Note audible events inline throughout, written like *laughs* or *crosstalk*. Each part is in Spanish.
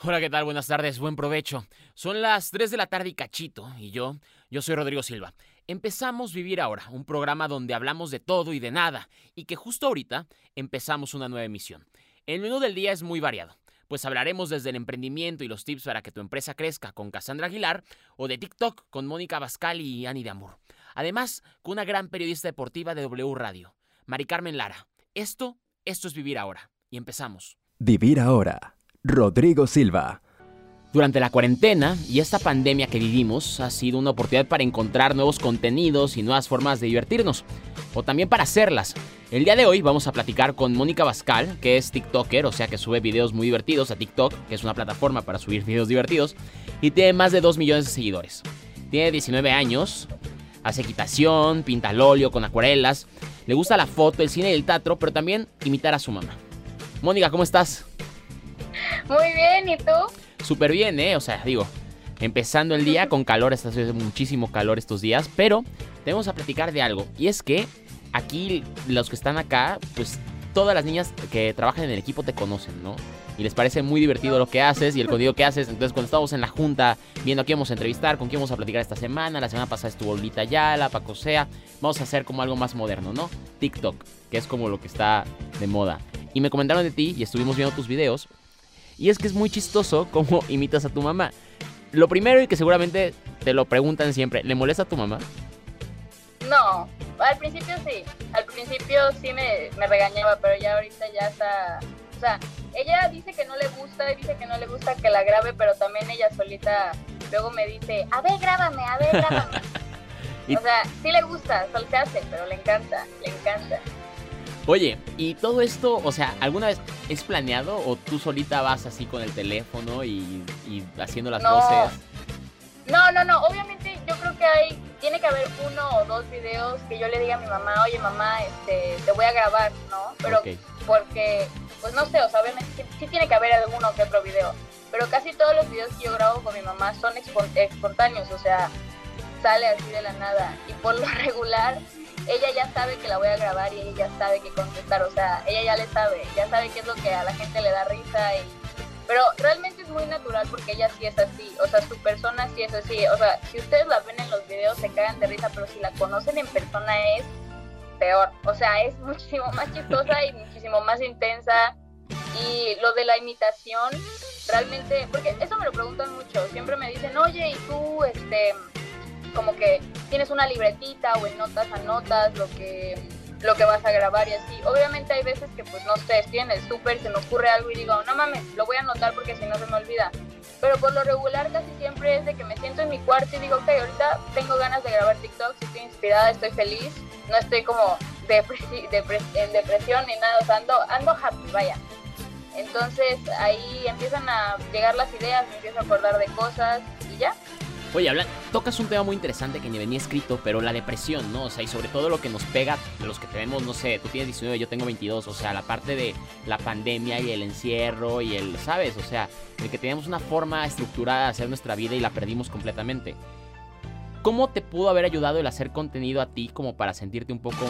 Hola, ¿qué tal? Buenas tardes, buen provecho. Son las 3 de la tarde y cachito, y yo, yo soy Rodrigo Silva. Empezamos Vivir Ahora, un programa donde hablamos de todo y de nada, y que justo ahorita empezamos una nueva emisión. El menú del día es muy variado, pues hablaremos desde el emprendimiento y los tips para que tu empresa crezca con Cassandra Aguilar, o de TikTok con Mónica Bascal y Ani de Amor. Además, con una gran periodista deportiva de W Radio, Mari Carmen Lara. Esto, esto es Vivir Ahora, y empezamos. Vivir Ahora Rodrigo Silva. Durante la cuarentena y esta pandemia que vivimos ha sido una oportunidad para encontrar nuevos contenidos y nuevas formas de divertirnos, o también para hacerlas. El día de hoy vamos a platicar con Mónica Bascal, que es TikToker, o sea que sube videos muy divertidos a TikTok, que es una plataforma para subir videos divertidos, y tiene más de 2 millones de seguidores. Tiene 19 años, hace equitación, pinta al óleo con acuarelas, le gusta la foto, el cine y el teatro, pero también imitar a su mamá. Mónica, ¿cómo estás? *laughs* Muy bien, ¿y tú? Súper bien, ¿eh? O sea, digo, empezando el día *laughs* con calor, está haciendo muchísimo calor estos días, pero tenemos a platicar de algo. Y es que aquí, los que están acá, pues todas las niñas que trabajan en el equipo te conocen, ¿no? Y les parece muy divertido lo que haces y el contenido que haces. Entonces, cuando estamos en la junta viendo a quién vamos a entrevistar, con quién vamos a platicar esta semana, la semana pasada estuvo Lolita Yala, Paco Sea, vamos a hacer como algo más moderno, ¿no? TikTok, que es como lo que está de moda. Y me comentaron de ti y estuvimos viendo tus videos y es que es muy chistoso cómo *laughs* imitas a tu mamá. Lo primero y que seguramente te lo preguntan siempre, ¿le molesta a tu mamá? No, al principio sí. Al principio sí me, regañaba, pero ya ahorita ya está... O sea, ella dice que no le gusta, dice que no le gusta que la grabe, pero también ella solita luego me dice, a ver, grábame, a ver, grábame. *laughs* o sea, sí le gusta, solo se hace, pero le encanta, le encanta. Oye, ¿y todo esto, o sea, alguna vez es planeado o tú solita vas así con el teléfono y, haciendo las voces? No, no, no, obviamente yo creo que hay, tiene que haber uno o dos videos que yo le diga a mi mamá, oye mamá, este, te voy a grabar, ¿no? Pero porque, pues no sé, o sea, obviamente sí, tiene que haber alguno que otro video, pero casi todos los videos que yo grabo con mi mamá son espontáneos, o sea, sale así de la nada y por lo *laughs* regular ella ya sabe que la voy a grabar y ella ya sabe qué contestar, o sea, ella ya le sabe, ya sabe qué es lo que a la gente le da risa y pero realmente es muy natural porque ella sí es así, o sea, su persona sí es así, o sea, si ustedes la ven en los videos se cagan de risa, pero si la conocen en persona es peor, o sea, es *laughs* muchísimo más chistosa y muchísimo más intensa y lo de la imitación realmente, porque eso me lo preguntan mucho, siempre me dicen, oye, ¿y tú, este, como que tienes una libretita o en notas anotas lo que lo que vas a grabar y así. Obviamente hay veces que pues no sé, estoy en el súper, se me ocurre algo y digo, no mames, lo voy a anotar porque si no se me olvida. Pero por lo regular casi siempre es de que me siento en mi cuarto y digo, ok, ahorita tengo ganas de grabar TikTok, estoy inspirada, estoy feliz, no estoy como en depresión ni nada, o sea, ando, ando happy, vaya. Entonces ahí empiezan a llegar las ideas, me empiezo a acordar de cosas y ya, Oye, habla, tocas un tema muy interesante que ni venía escrito, pero la depresión, ¿no? O sea, y sobre todo lo que nos pega, los que tenemos, no sé, tú tienes 19, yo tengo 22, o sea, la parte de la pandemia y el encierro y el, ¿sabes? O sea, el que teníamos una forma estructurada de hacer nuestra vida y la perdimos completamente. ¿Cómo te pudo haber ayudado el hacer contenido a ti como para sentirte un poco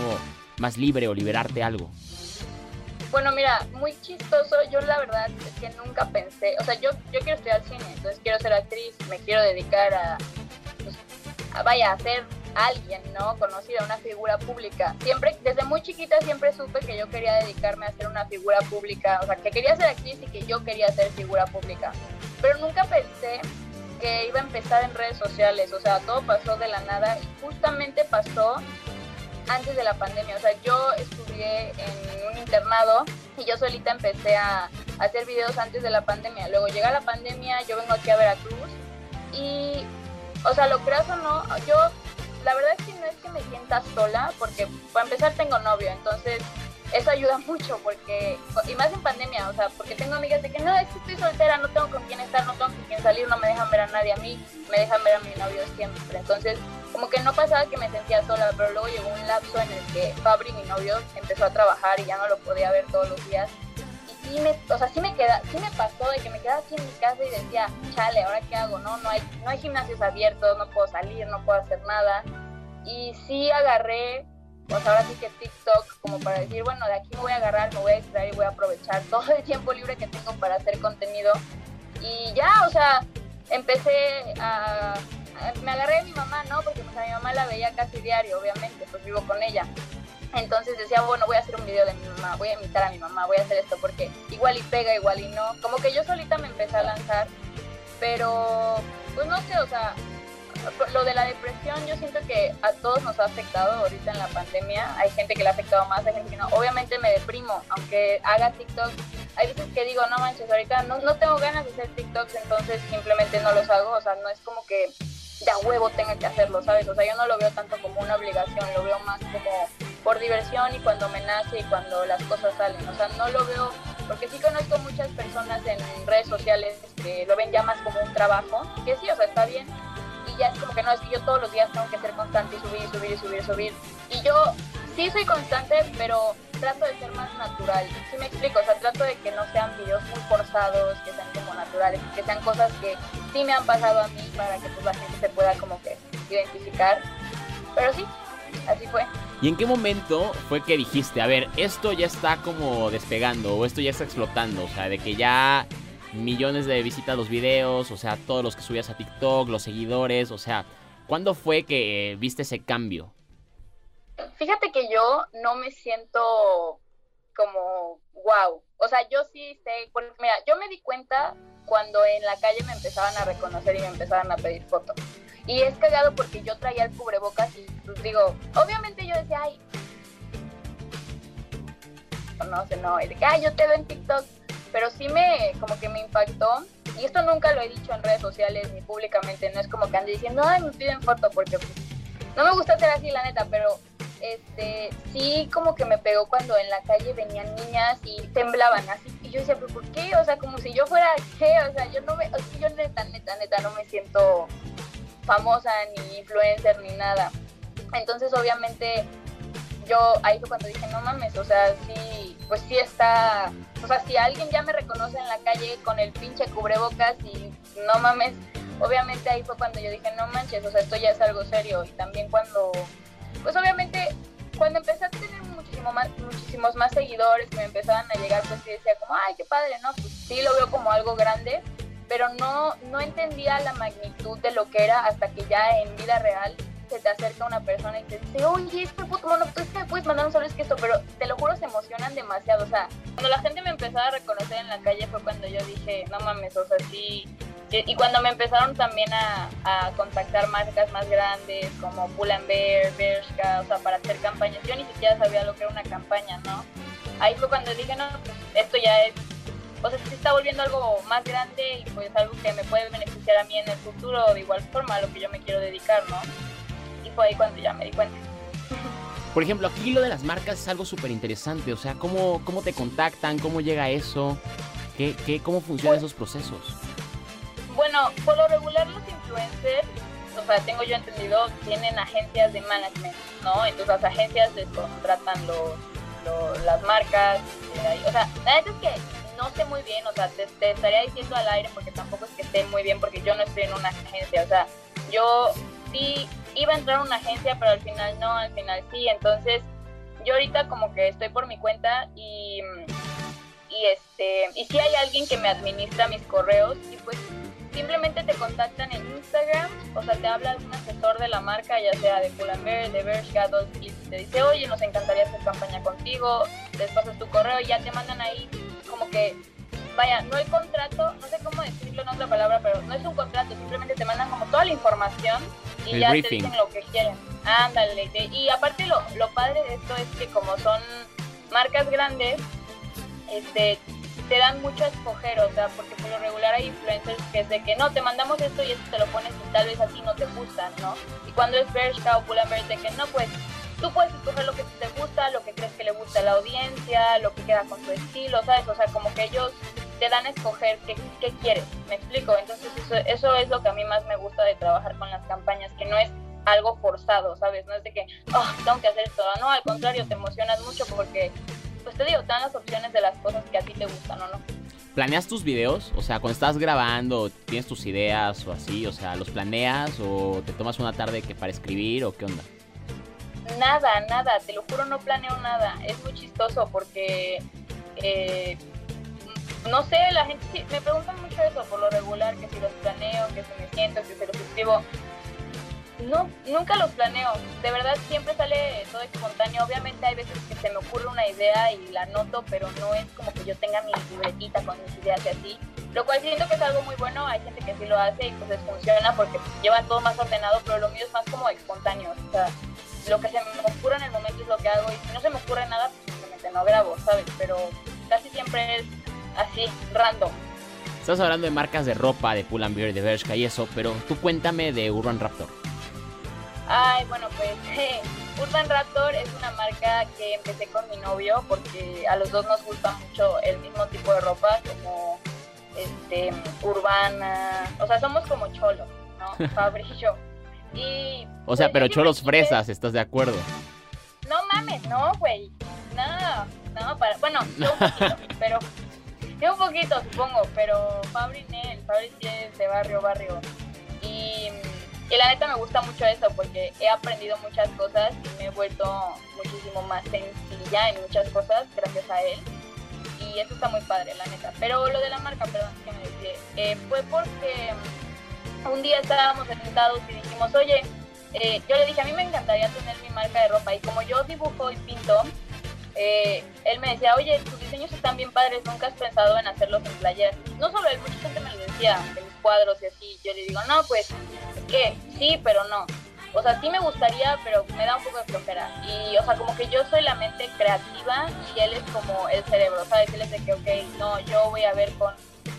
más libre o liberarte algo? Bueno, mira, muy chistoso. Yo la verdad es que nunca pensé, o sea, yo, yo quiero estudiar cine, entonces quiero ser actriz, me quiero dedicar a, pues, vaya, a ser alguien, ¿no? Conocida, una figura pública. Siempre, desde muy chiquita siempre supe que yo quería dedicarme a ser una figura pública, o sea, que quería ser actriz y que yo quería ser figura pública. Pero nunca pensé que iba a empezar en redes sociales, o sea, todo pasó de la nada y justamente pasó antes de la pandemia. O sea, yo estudié en un internado y yo solita empecé a, hacer videos antes de la pandemia. Luego llega la pandemia, yo vengo aquí a Veracruz y, o sea, lo creas o no, yo la verdad es que no es que me sienta sola, porque para empezar tengo novio, entonces eso ayuda mucho porque, y más en pandemia, o sea, porque tengo amigas de que no, estoy soltera, no tengo con quién estar, no tengo con quién salir, no me dejan ver a nadie a mí, me dejan ver a mi novio siempre. Entonces, como que no pasaba que me sentía sola, pero luego llegó un lapso en el que Fabri, mi novio, empezó a trabajar y ya no lo podía ver todos los días. Y sí me, o sea, sí me queda, sí me pasó de que me quedaba aquí en mi casa y decía, chale, ¿ahora qué hago? No, no hay, no hay gimnasios abiertos, no puedo salir, no puedo hacer nada. Y sí agarré pues ahora sí que TikTok como para decir, bueno, de aquí me voy a agarrar, me voy a extraer y voy a aprovechar *laughs* todo el tiempo libre que tengo para hacer contenido. Y ya, o sea, empecé a, me agarré de mi mamá, ¿no? Porque pues a mi mamá la veía casi diario, obviamente, pues vivo con ella. Entonces decía, bueno, voy a hacer un video de mi mamá, voy a imitar a mi mamá, voy a hacer esto porque igual y pega, igual y no. Como que yo solita me empecé a lanzar, pero pues no sé, o sea, lo de la depresión yo siento que a todos nos ha afectado ahorita en la pandemia. Hay gente que le ha afectado más, hay gente que no. Obviamente me deprimo, aunque haga TikTok. Hay veces que digo, no manches, ahorita no, no tengo ganas de hacer TikToks, entonces simplemente no los hago. O sea, no es como que de a huevo tenga que hacerlo, ¿sabes? O sea, yo no lo veo tanto como una obligación, lo veo más como por diversión y cuando me nace y cuando las cosas salen. O sea, no lo veo, porque sí conozco muchas personas en redes sociales que lo ven ya más como un trabajo, que sí, o sea, está bien. Ya es como que no, es que yo todos los días tengo que ser constante y subir y subir y subir y subir. Y yo sí soy constante, pero trato de ser más natural. ¿Sí me explico? O sea, trato de que no sean videos muy forzados, que sean como naturales, que sean cosas que sí me han pasado a mí para que pues, la gente se pueda como que identificar. Pero sí, así fue. ¿Y en qué momento fue que dijiste, a ver, esto ya está como despegando o esto ya está explotando? O sea, de que ya millones de visitas los videos, o sea, todos los que subías a TikTok, los seguidores, o sea, ¿cuándo fue que viste ese cambio? Fíjate que yo no me siento como wow. O sea, yo sí sé, porque mira, yo me di cuenta cuando en la calle me empezaban a reconocer y me empezaban a pedir fotos. Y es cagado porque yo traía el cubrebocas y pues digo, obviamente yo decía, ay, no sé, no, y de que, ay, yo te veo en TikTok, pero sí me, como que me impactó, y esto nunca lo he dicho en redes sociales ni públicamente, no es como que ande diciendo, ay, me piden foto, porque pues, no me gusta ser así, la neta, pero este, sí como que me pegó cuando en la calle venían niñas y temblaban así, y yo decía, pero ¿por qué? O sea, como si yo fuera, ¿qué? O sea, yo no me, o sea, yo neta, neta, neta, no me siento famosa, ni influencer, ni nada. Entonces, obviamente, yo ahí fue cuando dije, no mames, o sea, sí, pues sí está, o sea, si alguien ya me reconoce en la calle con el pinche cubrebocas y no mames, obviamente ahí fue cuando yo dije, no manches, o sea, esto ya es algo serio. Y también cuando, pues obviamente, cuando empecé a tener muchísimo más, muchísimos más seguidores que me empezaban a llegar, pues sí decía como, ay, qué padre, ¿no? Pues sí lo veo como algo grande, pero no, no entendía la magnitud de lo que era hasta que ya en vida real se te acerca una persona y te dice, oye, este puto mono, tú es que me puedes mandar un solo es que esto, pero te lo juro, se emocionan demasiado. O sea, cuando la gente me empezaba a reconocer en la calle fue cuando yo dije, no mames, o sea, sí. Y cuando me empezaron también a, contactar marcas más grandes como Pull Bear, Bershka, o sea, para hacer campañas, yo ni siquiera sabía lo que era una campaña, ¿no? Ahí fue cuando dije, no, pues esto ya es o sea, se está volviendo algo más grande y pues algo que me puede beneficiar a mí en el futuro de igual forma a lo que yo me quiero dedicar, ¿no? Ahí cuando ya me di cuenta. Por ejemplo, aquí lo de las marcas es algo súper interesante, o sea, ¿cómo, ¿cómo te contactan? ¿Cómo llega eso? ¿Qué, qué, ¿Cómo funcionan esos procesos? Bueno, por lo regular los influencers, o sea, tengo yo entendido, tienen agencias de management, ¿no? Entonces las agencias les contratan los, las marcas, eh, o sea, la verdad es que no sé muy bien, o sea, te, estaría diciendo al aire porque tampoco es que esté muy bien porque yo no estoy en una agencia, o sea, yo sí iba a entrar a una agencia, pero al final no, al final sí, entonces yo ahorita como que estoy por mi cuenta y, y este, y si hay alguien que me administra mis correos y pues simplemente te contactan en Instagram, o sea, te habla un asesor de la marca, ya sea de Pull&Bear, de Bershka, y te dice, oye, nos encantaría hacer campaña contigo, les pasas tu correo y ya te mandan ahí como que, vaya, no hay contrato, no sé cómo decirlo en otra palabra, pero no es un contrato, simplemente te mandan como toda la información y ya te dicen lo que quieren. Ándale, y aparte lo, lo padre de esto es que como son marcas grandes, este, te dan mucho a escoger, o sea, porque por lo regular hay influencers que es de que no, te mandamos esto y esto te lo pones y tal vez a ti no te gusta, ¿no? Y cuando es Bershka o Pull&Bear de que no, pues tú puedes escoger lo que te gusta, lo que crees que le gusta a la audiencia, lo que queda con tu estilo, ¿sabes? O sea, como que ellos te dan a escoger qué, qué quieres, ¿me explico? Entonces eso, eso es lo que a mí más me gusta de trabajar con las campañas, que no es algo forzado, ¿sabes? No es de que, oh, tengo que hacer esto, no, al contrario, te emocionas mucho porque, pues te digo, te dan las opciones de las cosas que a ti te gustan, ¿o no? ¿Planeas tus videos? O sea, cuando estás grabando, tienes tus ideas o así, o sea, ¿los planeas o te tomas una tarde que para escribir o qué onda? Nada, nada, te lo juro, no planeo nada. Es muy chistoso porque, eh, no sé, la gente me preguntan mucho eso por lo regular, que si los planeo, que si me siento, que si los escribo. No, nunca los planeo. De verdad siempre sale todo espontáneo. Obviamente hay veces que se me ocurre una idea y la noto, pero no es como que yo tenga mi libretita con mis ideas y así. Lo cual siento que es algo muy bueno. Hay gente que sí lo hace y pues les funciona porque lleva todo más ordenado, pero lo mío es más como espontáneo. O sea, lo que se me ocurre en el momento es lo que hago y si no se me ocurre nada, pues simplemente no grabo, ¿sabes? Pero casi siempre es así, random. Estás hablando de marcas de ropa, de Pull&Bear, de Bershka y eso, pero tú cuéntame de Urban Raptor. Ay, bueno, pues *laughs* Urban Raptor es una marca que empecé con mi novio porque a los dos nos gusta mucho el mismo tipo de ropa, como este urbana, o sea, somos como cholos, ¿no? *laughs* Fabri y yo. Y, o sea, pues, pero cholos fresas, ¿estás de acuerdo? No mames, no, güey. No, no, para, bueno, yo un poquito, *laughs* pero *laughs* yo un poquito supongo, pero Fabri Nel, Fabri sí es de barrio, barrio. Y y la neta me gusta mucho eso porque he aprendido muchas cosas y me he vuelto muchísimo más sencilla en muchas cosas gracias a él. Y eso está muy padre, la neta. Pero lo de la marca, perdón, que me decía, eh, fue porque un día estábamos sentados y dijimos, oye, eh, yo le dije, a mí me encantaría tener mi marca de ropa. Y como yo dibujo y pinto, eh, él me decía, oye, tus diseños están bien padres, nunca has pensado en hacerlos en playeras. No solo él, mucha gente me lo decía, de mis cuadros y así. Yo le digo, no, pues, ¿qué? Sí, pero no. O sea, sí me gustaría, pero me da un poco de flojera. Y, o sea, como que yo soy la mente creativa y él es como el cerebro, ¿sabes? Él es de que, ok, no, yo voy a ver con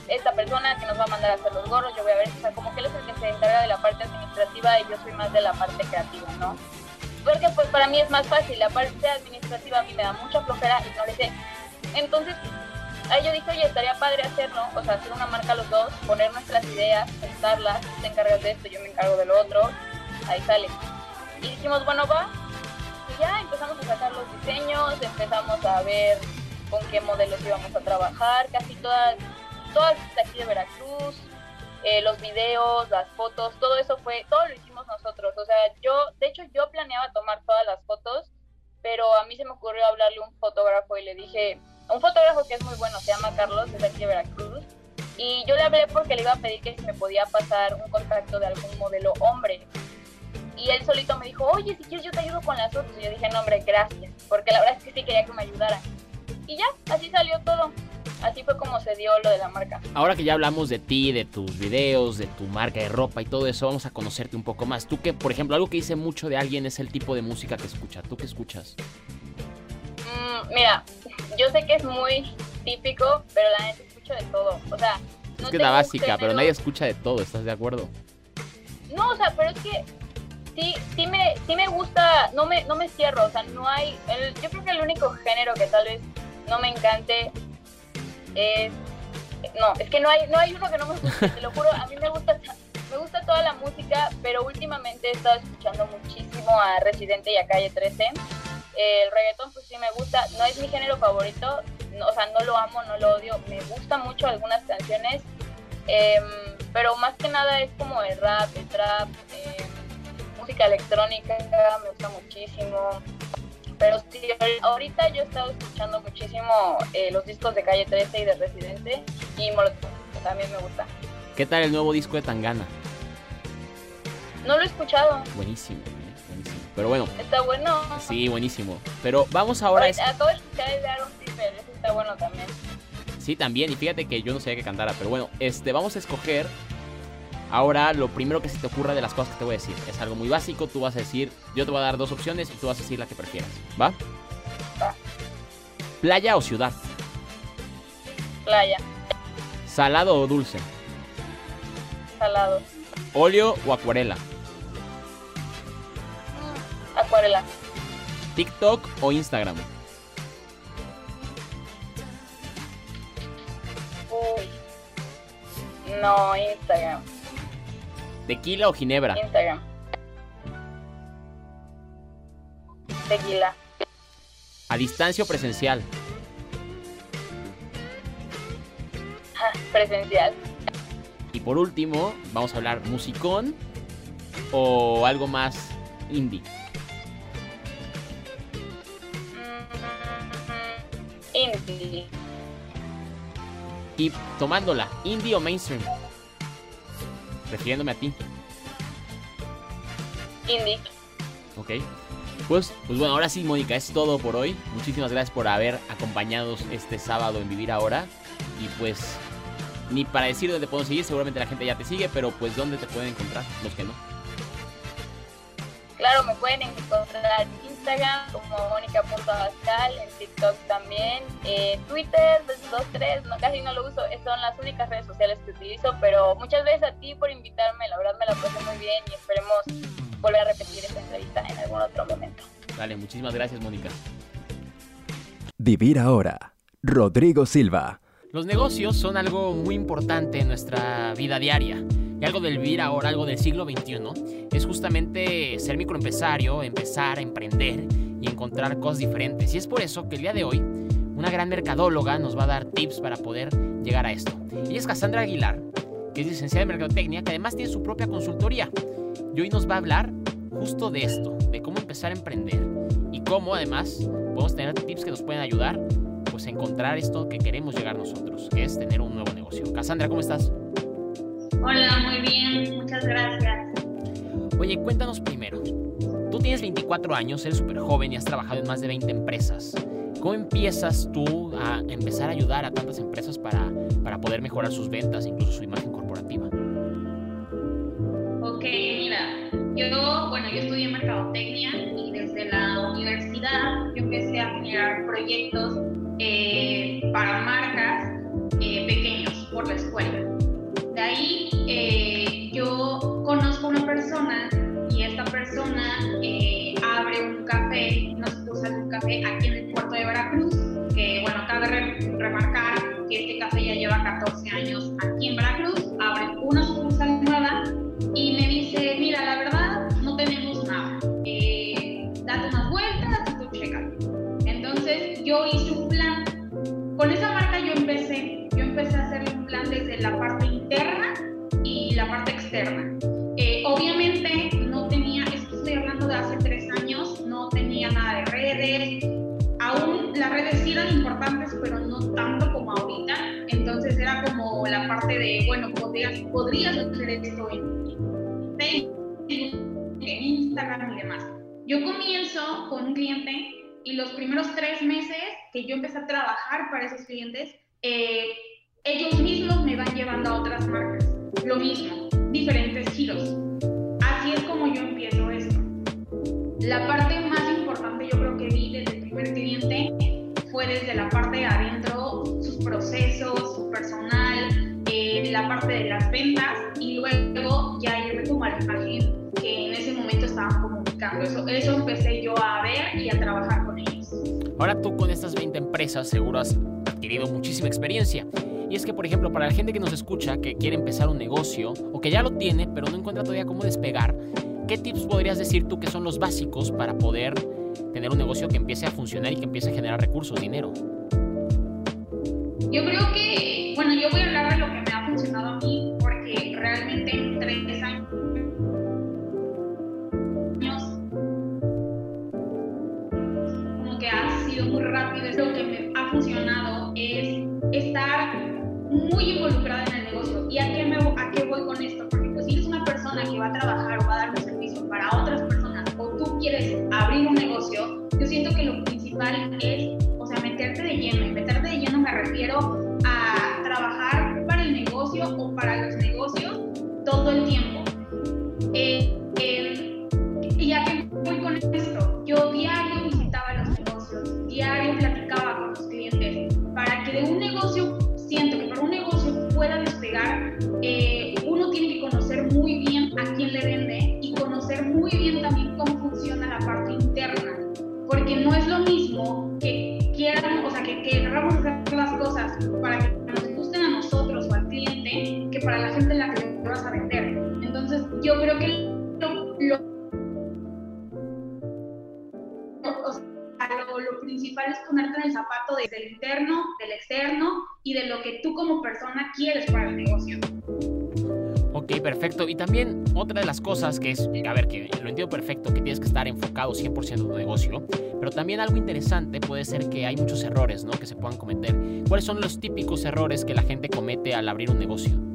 esta persona que nos va a mandar a hacer los gorros, yo voy a ver, o sea, como que él es el que se encarga de la parte administrativa y yo soy más de la parte creativa, ¿no? Porque pues para mí es más fácil, la parte administrativa a mí me da mucha flojera y no le sé. Entonces, ahí yo dije, oye, estaría padre hacerlo, o sea, hacer una marca los dos, poner nuestras ideas, pensarlas, te encargas de esto, yo me encargo de lo otro, ahí sale. Y dijimos, bueno, va, y ya empezamos a sacar los diseños, empezamos a ver con qué modelos íbamos a trabajar, casi todas, todas de aquí de Veracruz, eh, los videos, las fotos, todo eso fue, todo lo hicimos nosotros. O sea, yo, de hecho, yo planeaba tomar todas las fotos, pero a mí se me ocurrió hablarle a un fotógrafo y le dije, un fotógrafo que es muy bueno, se llama Carlos, es de aquí de Veracruz, y yo le hablé porque le iba a pedir que si me podía pasar un contacto de algún modelo hombre. Y él solito me dijo, oye, si quieres yo te ayudo con las fotos. Y yo dije, no, hombre, gracias, porque la verdad es que sí quería que me ayudara. Y ya, así salió todo así fue como se dio lo de la marca. Ahora que ya hablamos de ti, de tus videos, de tu marca de ropa y todo eso, vamos a conocerte un poco más. Tú que, por ejemplo, algo que dice mucho de alguien es el tipo de música que escucha. ¿Tú qué escuchas? Mm, mira, yo sé que es muy típico, pero la neta escucho de todo. O sea, no es que es la básica, pero nadie escucha de todo, ¿estás de acuerdo? No, o sea, pero es que sí, sí me, sí me gusta, no me, no me cierro, o sea, no hay, yo creo que el único género que tal vez no me encante es no, es que no hay, no hay uno que no me guste, te lo juro, a mí me gusta, me gusta toda la música, pero últimamente he estado escuchando muchísimo a Residente y a Calle 13. El reggaetón pues sí me gusta, no es mi género favorito, o sea, no lo amo, no lo odio, me gusta mucho algunas canciones, em, pero más que nada es como el rap, el trap, em, música electrónica, me gusta muchísimo, pero sí, ahorita yo he estado escuchando muchísimo eh, los discos de Calle 13 y de Residente y Molotov, también me gusta. ¿Qué tal el nuevo disco de Tangana? No lo he escuchado. Buenísimo, buenísimo. Pero bueno. Está bueno. Sí, buenísimo. Pero vamos ahora... a... Acabo de escuchar el de Aaron Piper, ese está bueno también. Sí, también. Y fíjate que yo no sabía que cantara. Pero bueno, este, vamos a escoger Ahora, lo primero que se te ocurra de las cosas que te voy a decir es algo muy básico. Tú vas a decir, yo te voy a dar dos opciones y tú vas a decir la que prefieras. ¿Va? Va. ¿Playa o ciudad? Playa. ¿Salado o dulce? Salado. ¿Óleo o acuarela? Mm, acuarela. ¿TikTok o Instagram? Uy. No, Instagram. ¿Tequila o ginebra? Instagram. Tequila. ¿A distancia o presencial? Presencial. Y por último, vamos a hablar musicón o algo más indie. Mm, indie. Y tomándola, indie o mainstream. Refiriéndome a ti. Indie. Ok. Pues, pues bueno, ahora sí, Mónica, es todo por hoy. Muchísimas gracias por haber acompañado este sábado en Vivir Ahora. Y pues, ni para decir dónde te podemos seguir, seguramente la gente ya te sigue, pero pues dónde te pueden encontrar, los que no. Claro, me pueden encontrar en Instagram como mónica.abascal, en TikTok también, en Twitter, pues, dos, tres, no, casi no lo uso, son las únicas redes sociales que utilizo, pero muchas veces a ti por invitarme, la verdad me la pasé muy bien y esperemos volver a repetir esta entrevista en algún otro momento. Dale, muchísimas gracias, Mónica. Vivir ahora. Rodrigo Silva. Los negocios son algo muy importante en nuestra vida diaria. Y algo del vivir ahora, algo del siglo XXI, es justamente ser microempresario, empezar a emprender y encontrar cosas diferentes. Y es por eso que el día de hoy, una gran mercadóloga nos va a dar tips para poder llegar a esto. Ella es Cassandra Aguilar, que es licenciada en Mercadotecnia, que además tiene su propia consultoría. Y hoy nos va a hablar justo de esto, de cómo empezar a emprender y cómo además podemos tener tips que nos pueden ayudar pues a encontrar esto que queremos llegar nosotros, que es tener un nuevo negocio. Cassandra, ¿cómo estás? Hola, muy bien, muchas gracias. Oye, cuéntanos primero. Tú tienes 24 años, eres súper joven y has trabajado en más de 20 empresas. ¿Cómo empiezas tú a empezar a ayudar a tantas empresas para, para poder mejorar sus ventas, incluso su imagen corporativa? Ok, mira, yo, bueno, yo estudié mercadotecnia y desde la universidad yo empecé a generar proyectos eh, para marcas eh, pequeños por la escuela. De ahí eh, yo conozco una persona y esta persona abre un café, nos puso un café aquí en el puerto de Veracruz, que bueno, cabe remarcar que este café ya lleva 14 años aquí en Veracruz, abre una sucursal nueva y me dice, mira, la verdad, no tenemos nada. Eh, date unas vueltas y tú checa. Entonces yo hice un plan. Con esa marca yo empecé. Yo empecé a hacer un plan desde la parte externa. Eh, obviamente no tenía, esto estoy hablando de hace tres años, no tenía nada de redes. Aún las redes sí eran importantes, pero no tanto como ahorita. Entonces era como la parte de, bueno, podrías, podrías hacer esto en en Instagram y demás. Yo comienzo con un cliente y los primeros tres meses que yo empecé a trabajar para esos clientes, eh, ellos mismos me van llevando a otras marcas. Lo mismo, diferentes giros. Así es como yo empiezo esto. La parte más importante yo creo que vi desde el primer cliente fue desde la parte de adentro, sus procesos, su personal, eh, la parte de las ventas y luego ya irme como a la imagen que en ese momento estaban comunicando. Eso, eso empecé yo a ver y a trabajar con ellos. Ahora tú con estas 20 empresas seguro has adquirido muchísima experiencia. Y es que, por ejemplo, para la gente que nos escucha, que quiere empezar un negocio o que ya lo tiene, pero no encuentra todavía cómo despegar, ¿qué tips podrías decir tú que son los básicos para poder tener un negocio que empiece a funcionar y que empiece a generar recursos, dinero? Yo creo que, bueno, yo voy a hablar de lo que me ha funcionado a mí, porque realmente en tres años como que ha sido muy rápido. Lo que me ha funcionado es estar muy involucrada en el negocio. ¿Y a qué, me, a qué voy con esto? Porque pues, si eres una persona que va a trabajar o va a dar un servicio para otras personas o tú quieres abrir un negocio, yo siento que lo principal es sea, meterte de lleno. Y meterte de lleno me refiero a trabajar para el negocio o para los negocios todo el tiempo. Otra de las cosas que es, a ver, que lo entiendo perfecto, que tienes que estar enfocado 100% en tu negocio, pero también algo interesante puede ser que hay muchos errores, ¿no? Que se puedan cometer. ¿Cuáles son los típicos errores que la gente comete al abrir un negocio?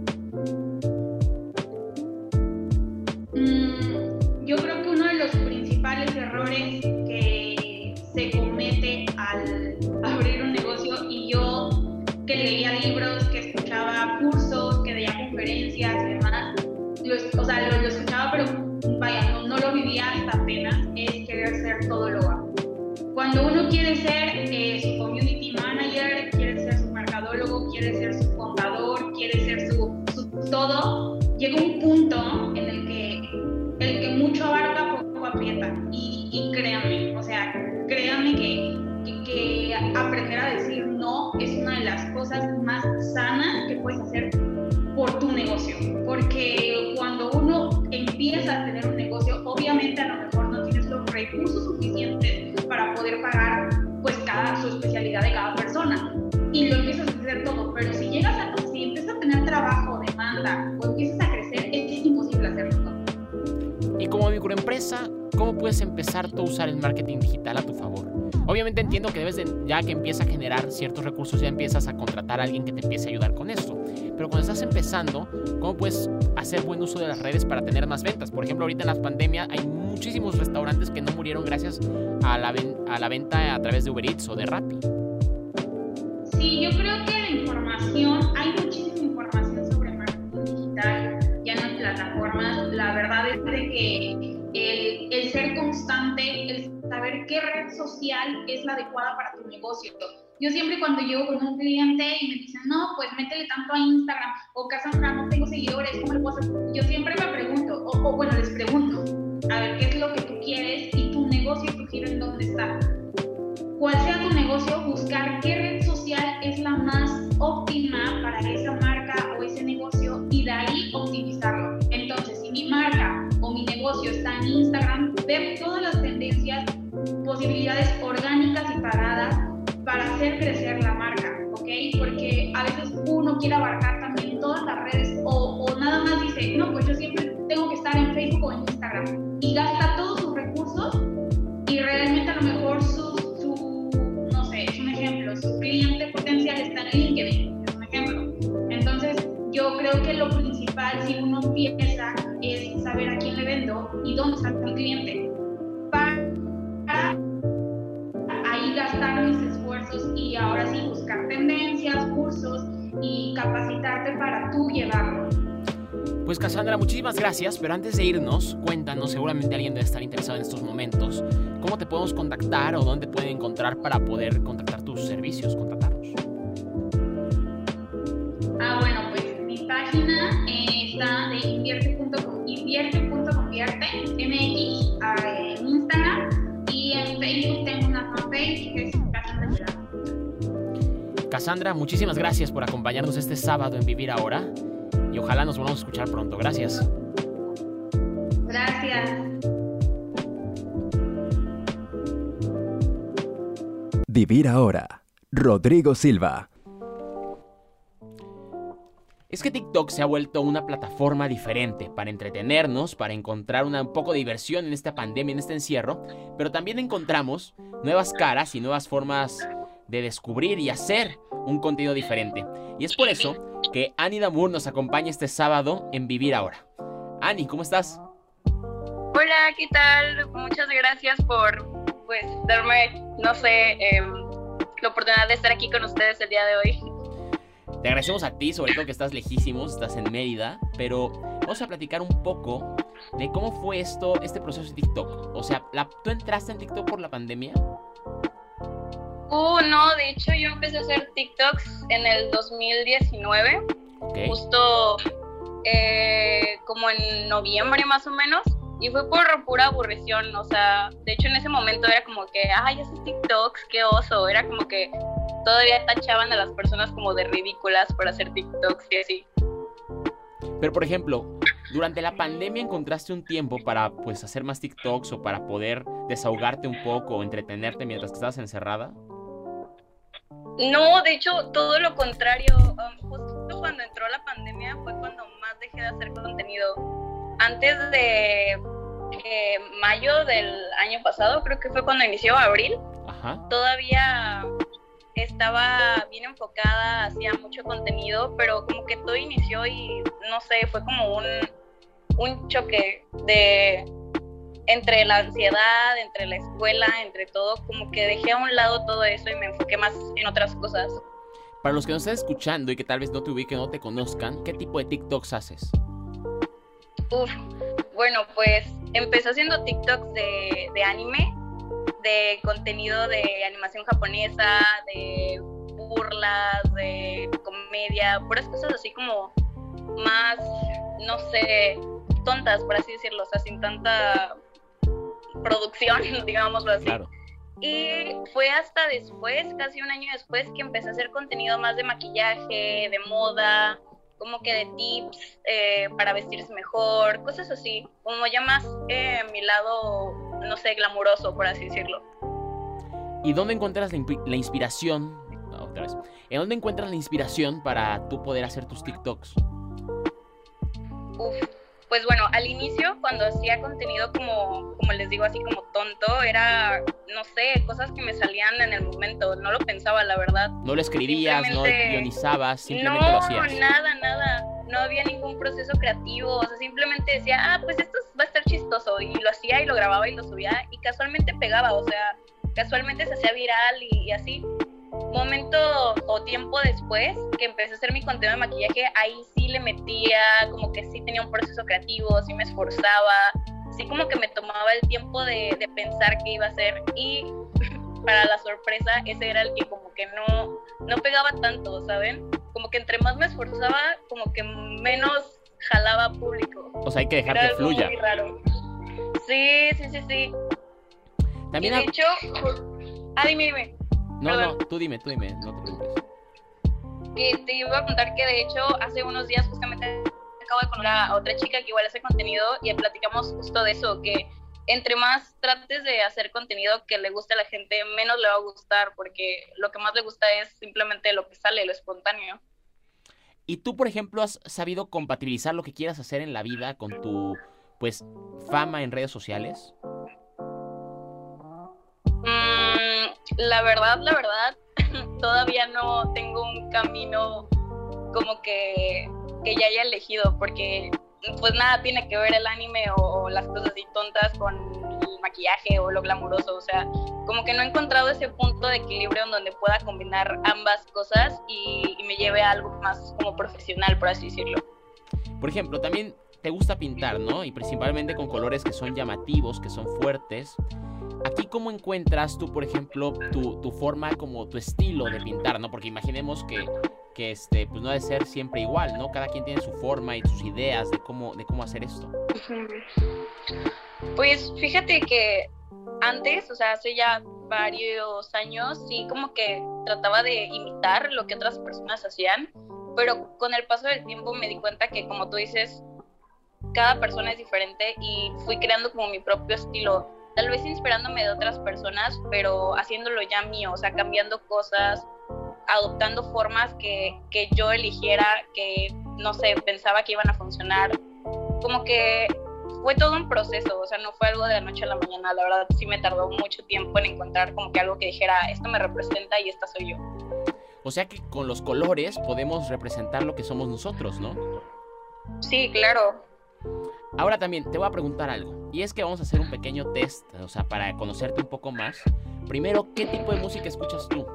Créanme que, que aprender a decir no es una de las cosas más sanas que puedes hacer ¿cómo puedes empezar tú a usar el marketing digital a tu favor? Obviamente entiendo que debes de, ya que empieza a generar ciertos recursos, ya empiezas a contratar a alguien que te empiece a ayudar con esto. Pero cuando estás empezando, ¿cómo puedes hacer buen uso de las redes para tener más ventas? Por ejemplo, ahorita en la pandemia hay muchísimos restaurantes que no murieron gracias a la, a la venta a través de Uber Eats o de Rappi. Sí, yo creo que la información, hay muchísima información sobre marketing digital ya en las plataformas. La verdad es que el, ser constante, el saber qué red social es la adecuada para tu negocio. Yo siempre cuando llego con un cliente y me dicen, no, pues métele tanto a Instagram, o Cassandra, no tengo seguidores, ¿cómo le puedo hacer? Yo siempre me pregunto, o, bueno, les pregunto, a ver, ¿qué es lo que tú quieres y tu negocio, tu giro en dónde está? Cuál sea tu negocio, buscar qué red social es la más óptima para esa marca o ese negocio y de ahí optimizarlo. Entonces, si mi marca mi negocio está en Instagram, ver todas las tendencias, posibilidades orgánicas y pagadas para hacer crecer la marca, ¿ok? Porque a veces uno quiere abarcar también todas las redes o, o nada más dice, no, pues yo siempre tengo que estar en Facebook o en Instagram y gasta todos sus recursos y realmente a lo mejor su, su no sé, es un ejemplo, su cliente potencial está en LinkedIn, es un ejemplo. Entonces, yo creo que lo principal, si uno es saber a quién le vendo y dónde está mi cliente. Para ahí gastar mis esfuerzos y ahora sí buscar tendencias, cursos y capacitarte para tú llevarlo. Pues Cassandra, muchísimas gracias, pero antes de irnos, cuéntanos, seguramente alguien debe estar interesado en estos momentos, ¿cómo te podemos contactar o dónde pueden encontrar para poder contratar tus servicios, contratarlos? Ah, bueno, pues mi página fanpage que es Cassandra Cassandra, muchísimas gracias por acompañarnos este sábado en Vivir Ahora y ojalá nos volvamos a escuchar pronto. Gracias. Gracias. Vivir ahora. Rodrigo Silva. Es que TikTok se ha vuelto una plataforma diferente para entretenernos, para encontrar una, un poco de diversión en esta pandemia, en este encierro, pero también encontramos nuevas caras y nuevas formas de descubrir y hacer un contenido diferente. Y es por eso que Annie Damour nos acompaña este sábado en Vivir Ahora. Annie, ¿cómo estás? Hola, ¿qué tal? Muchas gracias por pues darme, no sé, em, la oportunidad de estar aquí con ustedes el día de hoy. Te agradecemos a ti, sobre todo que estás lejísimos, estás en Mérida, pero vamos a platicar un poco de cómo fue esto, este proceso de TikTok. O sea, ¿tú entraste en TikTok por la pandemia? Uh, no, de hecho yo empecé a hacer TikToks en el 2019, justo eh, como en noviembre más o menos, y fue por pura aburrición, o sea, de hecho en ese momento era como que, ay, haces TikToks, qué oso, era como que todavía tachaban a las personas como de ridículas por hacer TikToks y así. Pero por ejemplo, durante la pandemia encontraste un tiempo para pues hacer más TikToks o para poder desahogarte un poco o entretenerte mientras que estabas encerrada? No, de hecho, todo lo contrario. Um, justo cuando entró la pandemia fue cuando más dejé de hacer contenido. Antes de eh, mayo del año pasado, creo que fue cuando inició abril, todavía estaba bien enfocada, hacía mucho contenido, pero como que todo inició y no sé, fue como un, un choque de entre la ansiedad, entre la escuela, entre todo, como que dejé a un lado todo eso y me enfoqué más en otras cosas. Para los que nos están escuchando y que tal vez no te ubiquen, no te conozcan, ¿qué tipo de TikToks haces? Uf, bueno, pues empecé haciendo TikToks de, de anime, de contenido de animación japonesa, de burlas, de comedia, puras cosas así como más, no sé, tontas, por así decirlo, o sea, sin tanta producción, *laughs* digámoslo así. Y fue hasta después, casi un año después, que empecé a hacer contenido más de maquillaje, de moda, como que de tips eh, para vestirse mejor, cosas así, como ya más eh, mi lado, no sé, glamuroso, por así decirlo. ¿Y dónde encuentras la, inspiración? otra vez. ¿En dónde encuentras la inspiración para tú poder hacer tus TikToks? Uf, pues bueno, al inicio cuando hacía contenido como, como les digo, así como tonto, era, no sé, cosas que me salían en el momento, no lo pensaba, la verdad. No lo escribías, no guionizabas, simplemente lo hacías. No, nada, nada, no había ningún proceso creativo, o sea, simplemente decía, ah, pues esto va a estar chistoso, y lo hacía y lo grababa y lo subía, y casualmente pegaba, o sea, casualmente se hacía viral y así momento o tiempo después que empecé a hacer mi contenido de maquillaje, ahí sí le metía, como que sí tenía un proceso creativo, sí me esforzaba, sí como que me tomaba el tiempo de, pensar qué iba a hacer y *laughs* para la sorpresa ese era el que como que no, no pegaba tanto, ¿saben? Como que entre más me esforzaba, como que menos jalaba público. O sea, hay que dejar que fluya. Muy raro. Sí, sí, sí, sí. También de hecho, ah, dime, dime. No, no, tú dime, tú dime, no te preocupes. Que te iba a contar que de hecho hace unos días justamente acabo de conocer a otra chica que igual hace contenido y platicamos justo de eso, que entre más trates de hacer contenido que le guste a la gente, menos le va a gustar, porque lo que más le gusta es simplemente lo que sale, lo espontáneo. ¿Y tú, por ejemplo, has sabido compatibilizar lo que quieras hacer en la vida con tu, pues, fama en redes sociales? la verdad, la verdad, *laughs* todavía no tengo un camino como que, que ya haya elegido, porque pues nada tiene que ver el anime o, las cosas así tontas con el maquillaje o lo glamuroso, o sea, como que no he encontrado ese punto de equilibrio en donde pueda combinar ambas cosas y, y me lleve a algo más como profesional, por así decirlo. Por ejemplo, también te gusta pintar, ¿no? Y principalmente con colores que son llamativos, que son fuertes. Aquí, ¿cómo encuentras tú, por ejemplo, tu, forma, como tu estilo de pintar, ¿no? Porque imaginemos que, que este, pues no debe ser siempre igual, ¿no? Cada quien tiene su forma y sus ideas de cómo, de cómo hacer esto. Pues fíjate que antes, o sea, hace ya varios años, sí como que trataba de imitar lo que otras personas hacían, pero con el paso del tiempo me di cuenta que, como tú dices, cada persona es diferente y fui creando como mi propio estilo tal vez inspirándome de otras personas, pero haciéndolo ya mío, o sea, cambiando cosas, adoptando formas que, que yo eligiera, que no sé, pensaba que iban a funcionar. Como que fue todo un proceso, o sea, no fue algo de la noche a la mañana, la verdad sí me tardó mucho tiempo en encontrar como que algo que dijera, esto me representa y esta soy yo. O sea que con los colores podemos representar lo que somos nosotros, ¿no? Sí, claro. Ahora también te voy a preguntar algo. Y es que vamos a hacer un pequeño test, o sea, para conocerte un poco más. Primero, ¿qué tipo de música escuchas tú?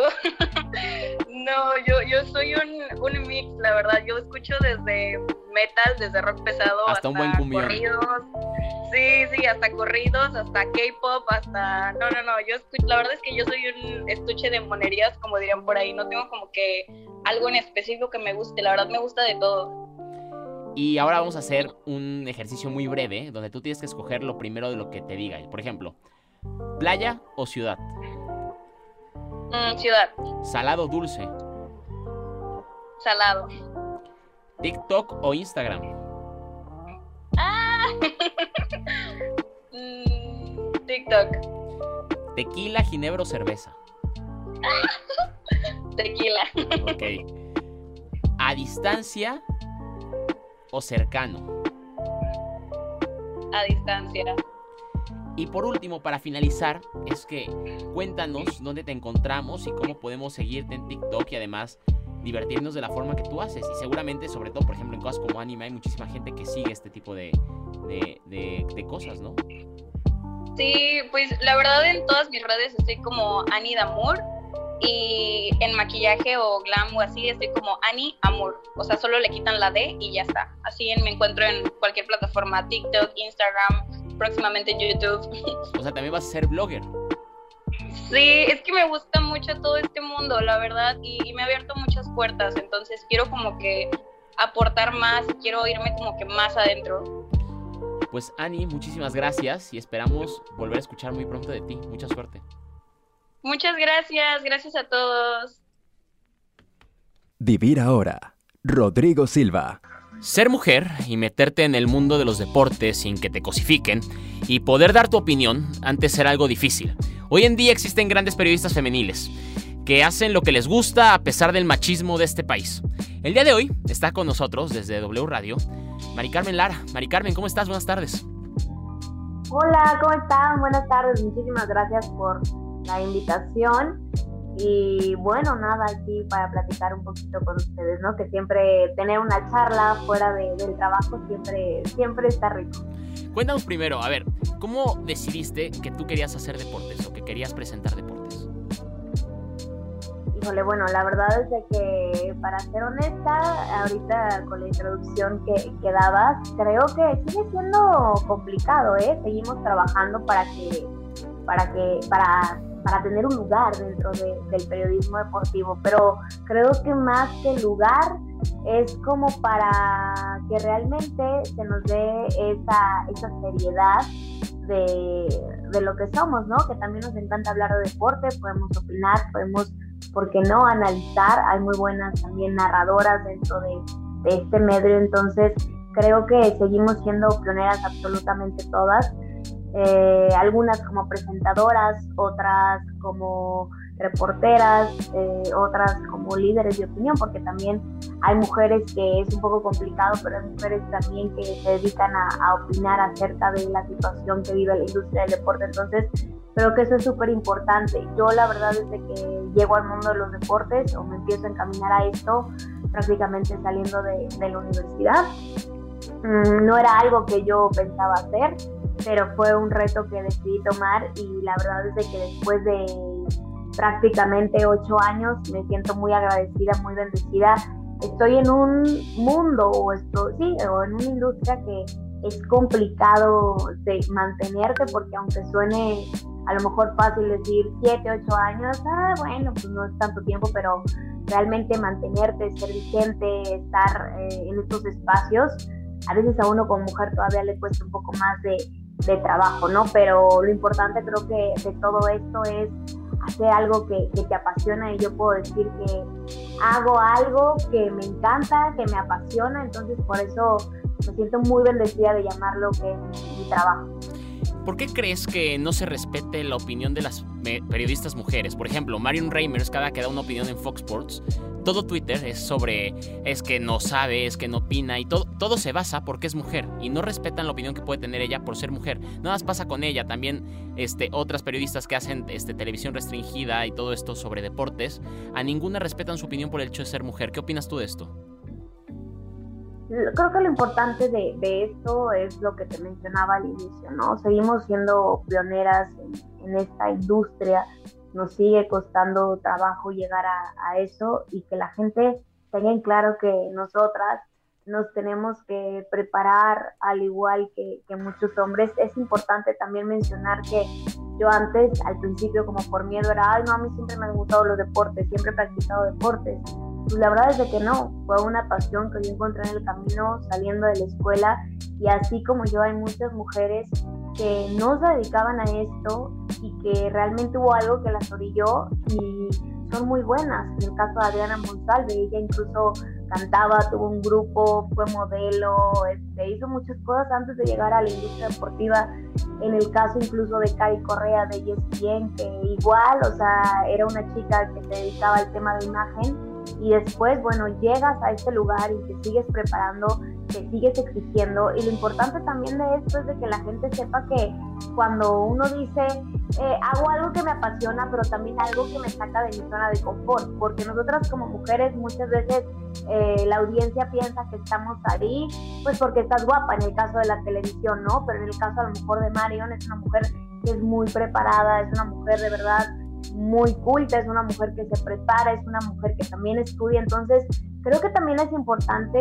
*laughs* no, yo, yo soy un, un, mix, la verdad. Yo escucho desde metal, desde rock pesado hasta, un buen cumbión. corridos. Sí, sí, hasta corridos, hasta K-pop, hasta... No, no, no, yo escucho... La verdad es que yo soy un estuche de monerías, como dirían por ahí. No tengo como que algo en específico que me guste. La verdad me gusta de todo. Y ahora vamos a hacer un ejercicio muy breve donde tú tienes que escoger lo primero de lo que te diga. Por ejemplo, playa o ciudad. Mm, ciudad. Salado dulce. Salado. TikTok o Instagram. Ah. *laughs* Mm, TikTok. Tequila, ginebra o cerveza. *laughs* Tequila. Ok. A distancia o cercano? A distancia. Y por último, para finalizar, es que cuéntanos dónde te encontramos y cómo podemos seguirte en TikTok y además divertirnos de la forma que tú haces. Y seguramente, sobre todo, por ejemplo, en cosas como anime, hay muchísima gente que sigue este tipo de, de, cosas, ¿no? Sí, pues la verdad en todas mis redes estoy como Annie Damour y en maquillaje o glam o así estoy como Annie Amour. O sea, solo le quitan la D y ya está. Así me encuentro en cualquier plataforma, TikTok, Instagram, próximamente YouTube. *laughs* O sea, también vas a ser blogger. Sí, es que me gusta mucho todo este mundo, la verdad, y, me ha abierto muchas puertas, entonces quiero como que aportar más, quiero irme como que más adentro. Pues Ani, muchísimas gracias y esperamos volver a escuchar muy pronto de ti. Mucha suerte. Muchas gracias, gracias a todos. Vivir ahora. Rodrigo Silva. Ser mujer y meterte en el mundo de los deportes sin que te cosifiquen y poder dar tu opinión antes era algo difícil. Hoy en día existen grandes periodistas femeniles que hacen lo que les gusta a pesar del machismo de este país. El día de hoy está con nosotros desde W Radio Mari Carmen Lara. Mari Carmen, ¿cómo estás? Buenas tardes. Hola, ¿cómo están? Buenas tardes. Muchísimas gracias por la invitación. Y bueno, nada, aquí para platicar un poquito con ustedes, ¿no? Que siempre tener una charla fuera del trabajo siempre, siempre está rico. Cuéntanos primero, a ver, ¿cómo decidiste que tú querías hacer deportes o que querías presentar deportes? Híjole, bueno, la verdad es de que, para ser honesta, ahorita con la introducción que, que dabas, creo que sigue siendo complicado, ¿eh? Seguimos trabajando para que, para que, para para tener un lugar dentro del periodismo deportivo, pero creo que más que lugar es como para que realmente se nos dé esa, esa seriedad de, de, lo que somos, ¿no? Que también nos encanta hablar de deporte, podemos opinar, podemos, ¿por qué no?, analizar. Hay muy buenas también narradoras dentro de, de este medio, entonces creo que seguimos siendo pioneras absolutamente todas eh, algunas como presentadoras, otras como reporteras, eh, otras como líderes de opinión, porque también hay mujeres que es un poco complicado, pero hay mujeres también que se dedican a, opinar acerca de la situación que vive la industria del deporte. Entonces, creo que eso es súper importante. Yo la verdad desde que llego al mundo de los deportes o me empiezo a encaminar a esto, prácticamente saliendo de, la universidad, mm, no era algo que yo pensaba hacer pero fue un reto que decidí tomar y la verdad es de que después de prácticamente ocho años me siento muy agradecida, muy bendecida. Estoy en un mundo o, esto, sí, o en una industria que es complicado de mantenerte porque aunque suene a lo mejor fácil decir siete, ocho años, ah, bueno, pues no es tanto tiempo, pero realmente mantenerte, ser vigente, estar eh, en estos espacios, a veces a uno como mujer todavía le cuesta un poco más de, de trabajo, ¿no? Pero lo importante creo que de todo esto es hacer algo que, te apasiona y yo puedo decir que hago algo que me encanta, que me apasiona, entonces por eso me siento muy bendecida de llamarlo que es mi trabajo. ¿Por qué crees que no se respete la opinión de las periodistas mujeres? Por ejemplo, Marion Reimers, cada que da una opinión en Fox Sports, todo Twitter es sobre es que no sabe, es que no opina y todo, todo se basa porque es mujer y no respetan la opinión que puede tener ella por ser mujer. Nada más pasa con ella, también este, otras periodistas que hacen este, televisión restringida y todo esto sobre deportes, a ninguna respetan su opinión por el hecho de ser mujer. ¿Qué opinas tú de esto? creo que lo importante de, esto es lo que te mencionaba al inicio, ¿no? Seguimos siendo pioneras en, esta industria, nos sigue costando trabajo llegar a, eso y que la gente tenga en claro que nosotras nos tenemos que preparar al igual que, que, muchos hombres. Es importante también mencionar que yo antes, al principio, como por miedo, era, ay, no, a mí siempre me han gustado los deportes, siempre he practicado deportes. Pues la verdad es de que no, fue una pasión que yo encontré en el camino saliendo de la escuela y así como yo hay muchas mujeres que no se dedicaban a esto y que realmente hubo algo que las orilló y son muy buenas. En el caso de Adriana Monsalve, ella incluso cantaba, tuvo un grupo, fue modelo, este, hizo muchas cosas antes de llegar a la industria deportiva. En el caso incluso de Cari Correa de ESPN, que igual, o sea, era una chica que se dedicaba al tema de imagen y después, bueno, llegas a este lugar y te sigues preparando te sigues exigiendo y lo importante también de esto es de que la gente sepa que cuando uno dice eh, hago algo que me apasiona pero también algo que me saca de mi zona de confort porque nosotras como mujeres muchas veces eh, la audiencia piensa que estamos ahí pues porque estás guapa en el caso de la televisión no pero en el caso a lo mejor de Marion es una mujer que es muy preparada es una mujer de verdad muy culta, es una mujer que se prepara, es una mujer que también estudia, entonces creo que también es importante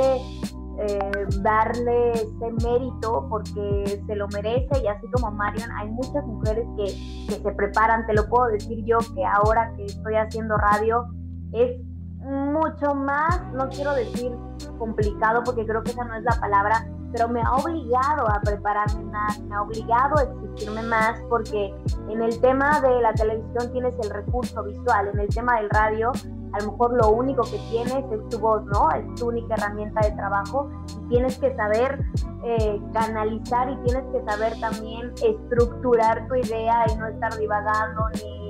eh, darle ese mérito porque se lo merece. Y así como Marion, hay muchas mujeres que, que se preparan, te lo puedo decir yo que ahora que estoy haciendo radio es mucho más, no quiero decir complicado porque creo que esa no es la palabra, pero me ha obligado a prepararme más, me ha obligado a exigirme más porque en el tema de la televisión tienes el recurso visual, en el tema del radio a lo mejor lo único que tienes es tu voz, ¿no? Es tu única herramienta de trabajo y tienes que saber eh, canalizar y tienes que saber también estructurar tu idea y no estar divagando ni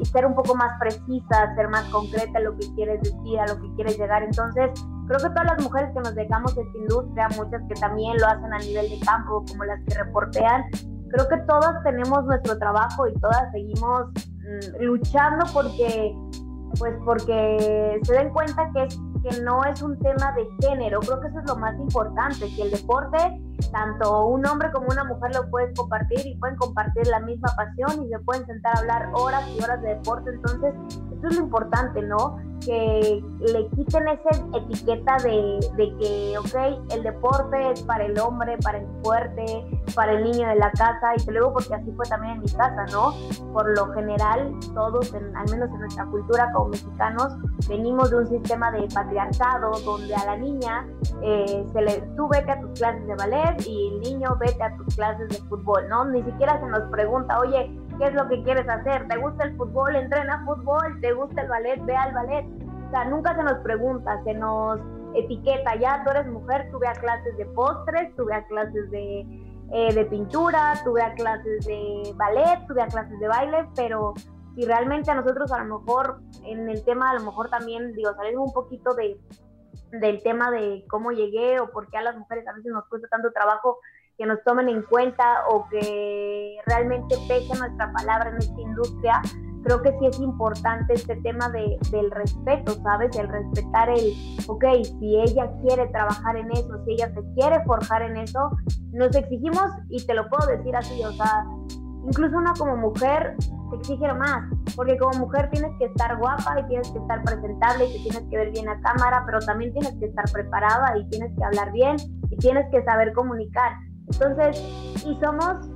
y ser un poco más precisa, ser más concreta en lo que quieres decir, a lo que quieres llegar. Entonces, creo que todas las mujeres que nos dedicamos a esta industria, muchas que también lo hacen a nivel de campo, como las que reportean, creo que todas tenemos nuestro trabajo y todas seguimos mm, luchando porque pues porque se den cuenta que, es, que no es un tema de género. Creo que eso es lo más importante, que el deporte, tanto un hombre como una mujer lo pueden compartir y pueden compartir la misma pasión y se pueden sentar a hablar horas y horas de deporte. Entonces, eso es lo importante, ¿no? que le quiten esa etiqueta de, de, que, ok, el deporte es para el hombre, para el fuerte, para el niño de la casa, y te lo digo porque así fue también en mi casa, ¿no? Por lo general, todos, al menos en nuestra cultura como mexicanos, venimos de un sistema de patriarcado donde a la niña eh, se le, tú vete a tus clases de ballet y el niño vete a tus clases de fútbol, ¿no? Ni siquiera se nos pregunta, oye, ¿qué es lo que quieres hacer? ¿Te gusta el fútbol? Entrena fútbol. ¿Te gusta el ballet? Ve al ballet. O sea, nunca se nos pregunta, se nos etiqueta, ya tú eres mujer, tuve a clases de postres, tuve a clases de, eh, de pintura, tuve a clases de ballet, tuve a clases de baile, pero si realmente a nosotros a lo mejor en el tema, a lo mejor también, digo, salimos un poquito de, del tema de cómo llegué o por qué a las mujeres a veces nos cuesta tanto trabajo que nos tomen en cuenta o que realmente pese nuestra palabra en esta industria, creo que sí es importante este tema de, del respeto, ¿sabes? El respetar el, ok, si ella quiere trabajar en eso, si ella se quiere forjar en eso, nos exigimos, y te lo puedo decir así, o sea, incluso una como mujer te exige más, porque como mujer tienes que estar guapa y tienes que estar presentable y te tienes que ver bien a cámara, pero también tienes que estar preparada y tienes que hablar bien y tienes que saber comunicar. Entonces, y somos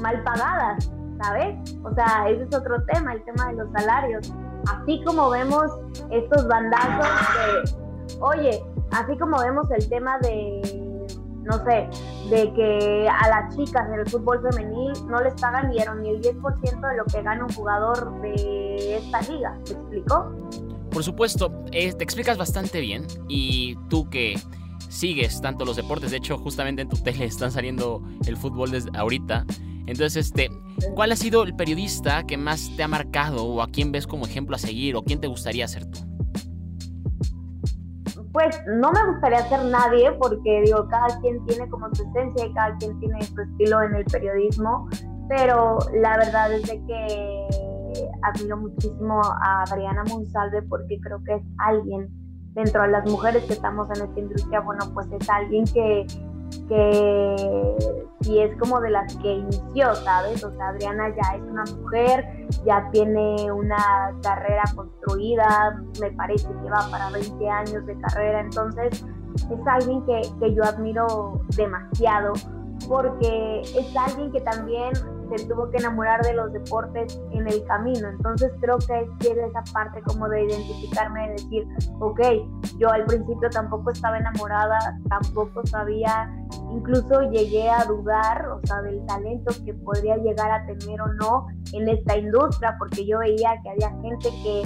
mal pagadas, ¿sabes? O sea, ese es otro tema, el tema de los salarios. Así como vemos estos bandazos de, oye, así como vemos el tema de, no sé, de que a las chicas en el fútbol femenil no les pagan ni, el 10% de lo que gana un jugador de esta liga, ¿me explico? Por supuesto, te explicas bastante bien y tú que sigues tanto los deportes, de hecho justamente en tu tele están saliendo el fútbol desde ahorita. Entonces, este, ¿cuál ha sido el periodista que más te ha marcado o a quién ves como ejemplo a seguir o quién te gustaría ser tú? Pues no me gustaría ser nadie porque digo, cada quien tiene como su esencia y cada quien tiene su estilo en el periodismo, pero la verdad es de que admiro muchísimo a Adriana Monsalve porque creo que es alguien dentro de las mujeres que estamos en esta industria, bueno, pues es alguien que, que si es como de las que inició, ¿sabes? O sea, Adriana ya es una mujer, ya tiene una carrera construida, me parece que va para 20 años de carrera, entonces es alguien que, que yo admiro demasiado porque es alguien que también se tuvo que enamorar de los deportes en el camino. Entonces creo que tiene esa parte como de identificarme, de decir, ok, yo al principio tampoco estaba enamorada, tampoco sabía, incluso llegué a dudar, o sea, del talento que podría llegar a tener o no en esta industria, porque yo veía que había gente que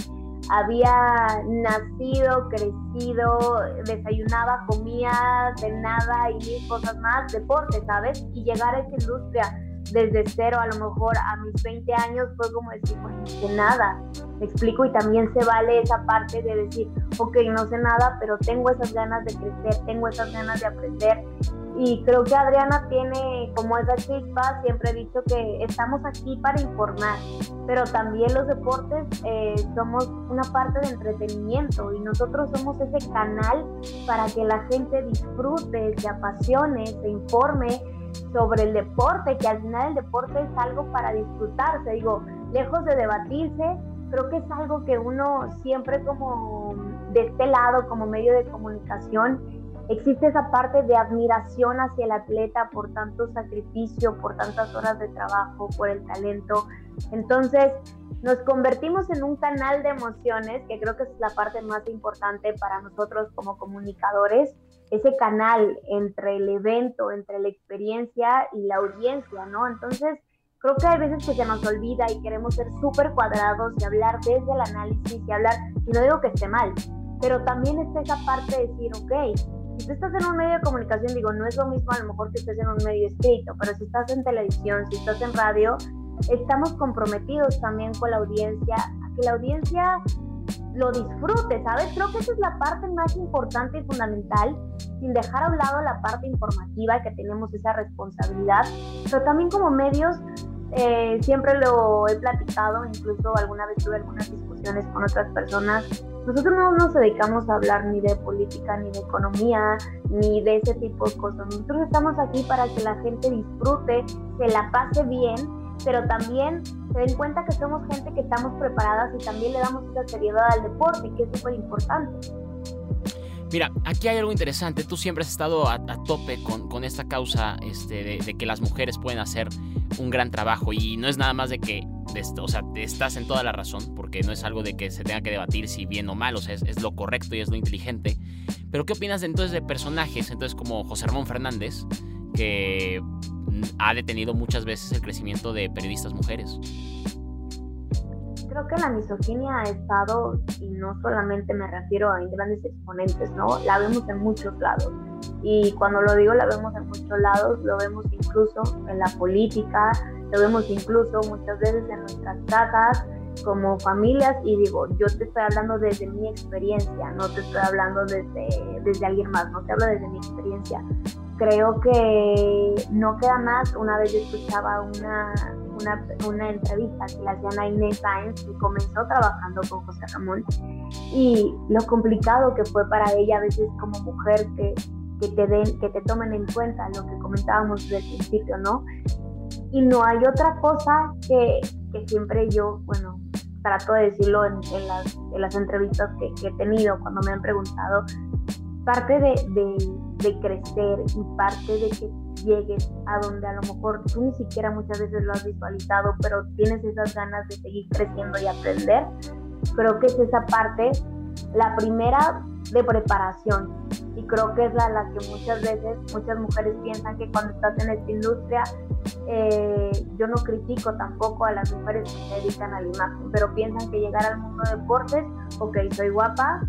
había nacido, crecido, desayunaba, comía, cenaba y mil cosas más, deporte, ¿sabes? Y llegar a esa industria desde cero, a lo mejor a mis 20 años fue como decir, pues no sé nada, me explico, y también se vale esa parte de decir, ok, no sé nada, pero tengo esas ganas de crecer, tengo esas ganas de aprender. Y creo que Adriana tiene como esa chispa, siempre he dicho que estamos aquí para informar, pero también los deportes eh, somos una parte de entretenimiento y nosotros somos ese canal para que la gente disfrute, se apasione, se informe sobre el deporte, que al final el deporte es algo para disfrutarse, digo, lejos de debatirse, creo que es algo que uno siempre como de este lado, como medio de comunicación, existe esa parte de admiración hacia el atleta por tanto sacrificio, por tantas horas de trabajo, por el talento. Entonces, nos convertimos en un canal de emociones, que creo que es la parte más importante para nosotros como comunicadores, ese canal entre el evento, entre la experiencia y la audiencia, ¿no? Entonces, creo que hay veces que se nos olvida y queremos ser súper cuadrados y hablar desde el análisis y hablar, y no digo que esté mal, pero también está esa parte de decir, ok, si tú estás en un medio de comunicación, digo, no es lo mismo a lo mejor que estés en un medio escrito, pero si estás en televisión, si estás en radio, estamos comprometidos también con la audiencia, a que la audiencia lo disfrute, ¿sabes? Creo que esa es la parte más importante y fundamental, sin dejar a un lado la parte informativa, que tenemos esa responsabilidad, pero también como medios, eh, siempre lo he platicado, incluso alguna vez tuve algunas discusiones con otras personas. Nosotros no nos dedicamos a hablar ni de política, ni de economía, ni de ese tipo de cosas. Nosotros estamos aquí para que la gente disfrute, se la pase bien pero también se den cuenta que somos gente que estamos preparadas y también le damos esa seriedad al deporte, que es súper importante. Mira, aquí hay algo interesante. Tú siempre has estado a, tope con, con, esta causa este, de, que las mujeres pueden hacer un gran trabajo. Y no es nada más de que, o sea, estás en toda la razón, porque no es algo de que se tenga que debatir si bien o mal, o sea, es, es lo correcto y es lo inteligente. Pero ¿qué opinas de, entonces de personajes, entonces como José Ramón Fernández, que ha detenido muchas veces el crecimiento de periodistas mujeres. Creo que la misoginia ha estado, y no solamente me refiero a grandes exponentes, ¿no? La vemos en muchos lados. Y cuando lo digo, la vemos en muchos lados, lo vemos incluso en la política, lo vemos incluso muchas veces en nuestras casas, como familias y digo, yo te estoy hablando desde mi experiencia, no te estoy hablando desde, desde alguien más, no te hablo desde mi experiencia creo que no queda más. Una vez yo escuchaba una, una, una entrevista que le hacían a Inés Sáenz, que comenzó trabajando con José Ramón, y lo complicado que fue para ella a veces como mujer que, que te, den, que te tomen en cuenta lo que comentábamos desde el principio, ¿no? Y no hay otra cosa que, que siempre yo, bueno, trato de decirlo en, en, las, en las, entrevistas que, que, he tenido cuando me han preguntado, parte de, de, crecer y parte de que llegues a donde a lo mejor tú ni siquiera muchas veces lo has visualizado, pero tienes esas ganas de seguir creciendo y aprender, creo que es esa parte, la primera de preparación. Y creo que es la, la que muchas veces muchas mujeres piensan que cuando estás en esta industria, eh, yo no critico tampoco a las mujeres que se dedican a la imagen, pero piensan que llegar al mundo de deportes, ok, soy guapa,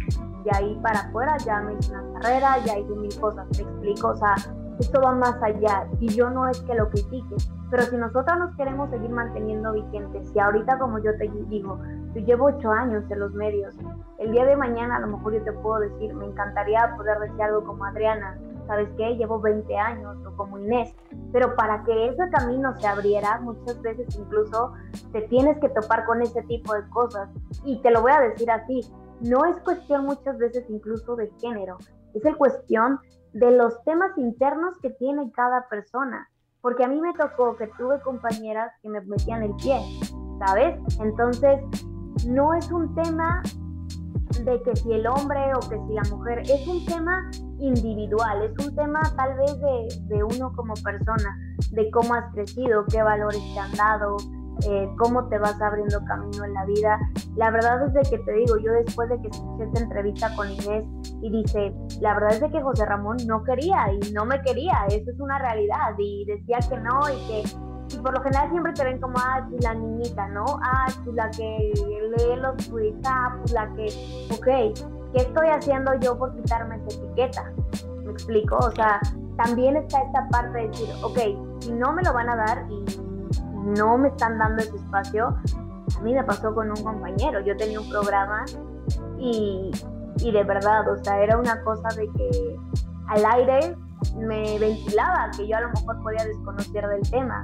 y ahí para afuera ya me hice una carrera, ya hice mil cosas, te explico, o sea, esto va más allá y yo no es que lo critique, pero si nosotros nos queremos seguir manteniendo vigentes, si ahorita como yo te digo, yo llevo ocho años en los medios, el día de mañana a lo mejor yo te puedo decir, me encantaría poder decir algo como Adriana, ¿sabes qué? Llevo 20 años o como Inés, pero para que ese camino se abriera, muchas veces incluso te tienes que topar con ese tipo de cosas y te lo voy a decir así, no es cuestión muchas veces incluso de género, es el cuestión de los temas internos que tiene cada persona. Porque a mí me tocó que tuve compañeras que me metían el pie, ¿sabes? Entonces, no es un tema de que si el hombre o que si la mujer, es un tema individual, es un tema tal vez de, de uno como persona, de cómo has crecido, qué valores te han dado, eh, cómo te vas abriendo camino en la vida. La verdad es de que te digo, yo después de que escuché esta entrevista con Inés y dice, la verdad es de que José Ramón no quería y no me quería, eso es una realidad y decía que no y que y por lo general siempre te ven como, ah, pues la niñita, ¿no? Ah, pues la que lee los tweets, ah, pues la que, ok, ¿qué estoy haciendo yo por quitarme esa etiqueta? ¿Me explico? O sea, también está esta parte de decir, ok, si no me lo van a dar y no me están dando ese espacio, a mí me pasó con un compañero, yo tenía un programa y, y de verdad, o sea, era una cosa de que al aire me ventilaba, que yo a lo mejor podía desconocer del tema.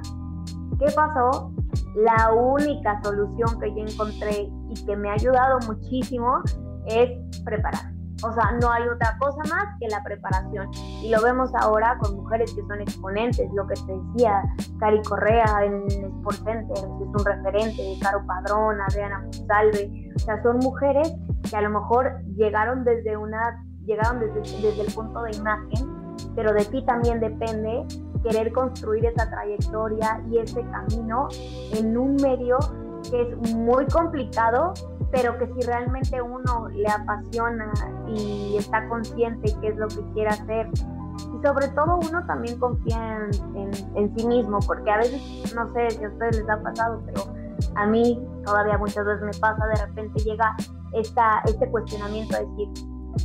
¿Qué pasó? La única solución que yo encontré y que me ha ayudado muchísimo es preparar. O sea, no hay otra cosa más que la preparación. Y lo vemos ahora con mujeres que son exponentes, lo que te decía, Cari Correa en Sport Center, es un referente, Caro Padrón, Adriana Monsalve. O sea, son mujeres que a lo mejor llegaron desde una, llegaron desde, desde el punto de imagen, pero de ti también depende querer construir esa trayectoria y ese camino en un medio que es muy complicado, pero que si realmente uno le apasiona y está consciente qué es lo que quiere hacer, y sobre todo uno también confía en, en, sí mismo, porque a veces, no sé si a ustedes les ha pasado, pero a mí todavía muchas veces me pasa, de repente llega esta, este cuestionamiento a decir,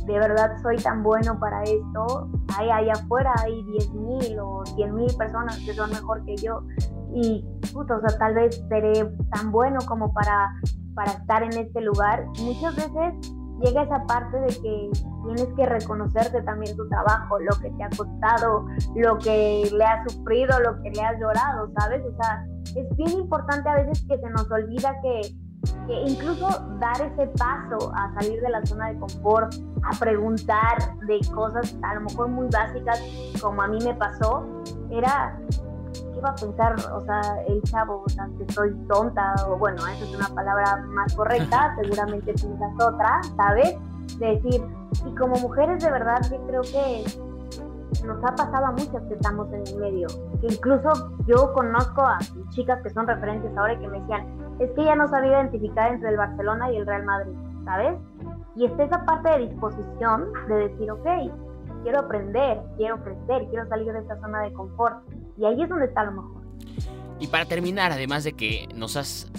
de verdad soy tan bueno para esto, hay allá afuera hay 10.000 o 100.000 personas que son mejor que yo y puto, o sea, tal vez seré tan bueno como para, para estar en este lugar. Muchas veces llega esa parte de que tienes que reconocerte también tu trabajo, lo que te ha costado, lo que le has sufrido, lo que le has llorado, ¿sabes? O sea, es bien importante a veces que se nos olvida que incluso dar ese paso a salir de la zona de confort, a preguntar de cosas a lo mejor muy básicas, como a mí me pasó, era, ¿qué iba a pensar? O sea, el chavo, o sea, que soy tonta, o bueno, esa es una palabra más correcta, seguramente piensas otra, ¿sabes? De decir, y como mujeres de verdad yo creo que nos ha pasado a muchas que estamos en el medio, que incluso yo conozco a chicas que son referentes ahora y que me decían, es que ella no sabía identificar entre el Barcelona y el Real Madrid, ¿sabes? Y está esa parte de disposición de decir, ok, quiero aprender, quiero crecer, quiero salir de esta zona de confort. Y ahí es donde está lo mejor. Y para terminar, además de que nos has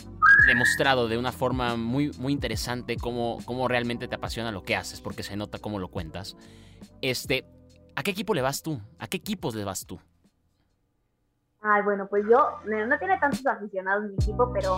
demostrado de una forma muy, muy interesante cómo, cómo realmente te apasiona lo que haces, porque se nota cómo lo cuentas, este, ¿a qué equipo le vas tú? ¿A qué equipos le vas tú? Ay, bueno, pues yo, no tiene tantos aficionados mi equipo, pero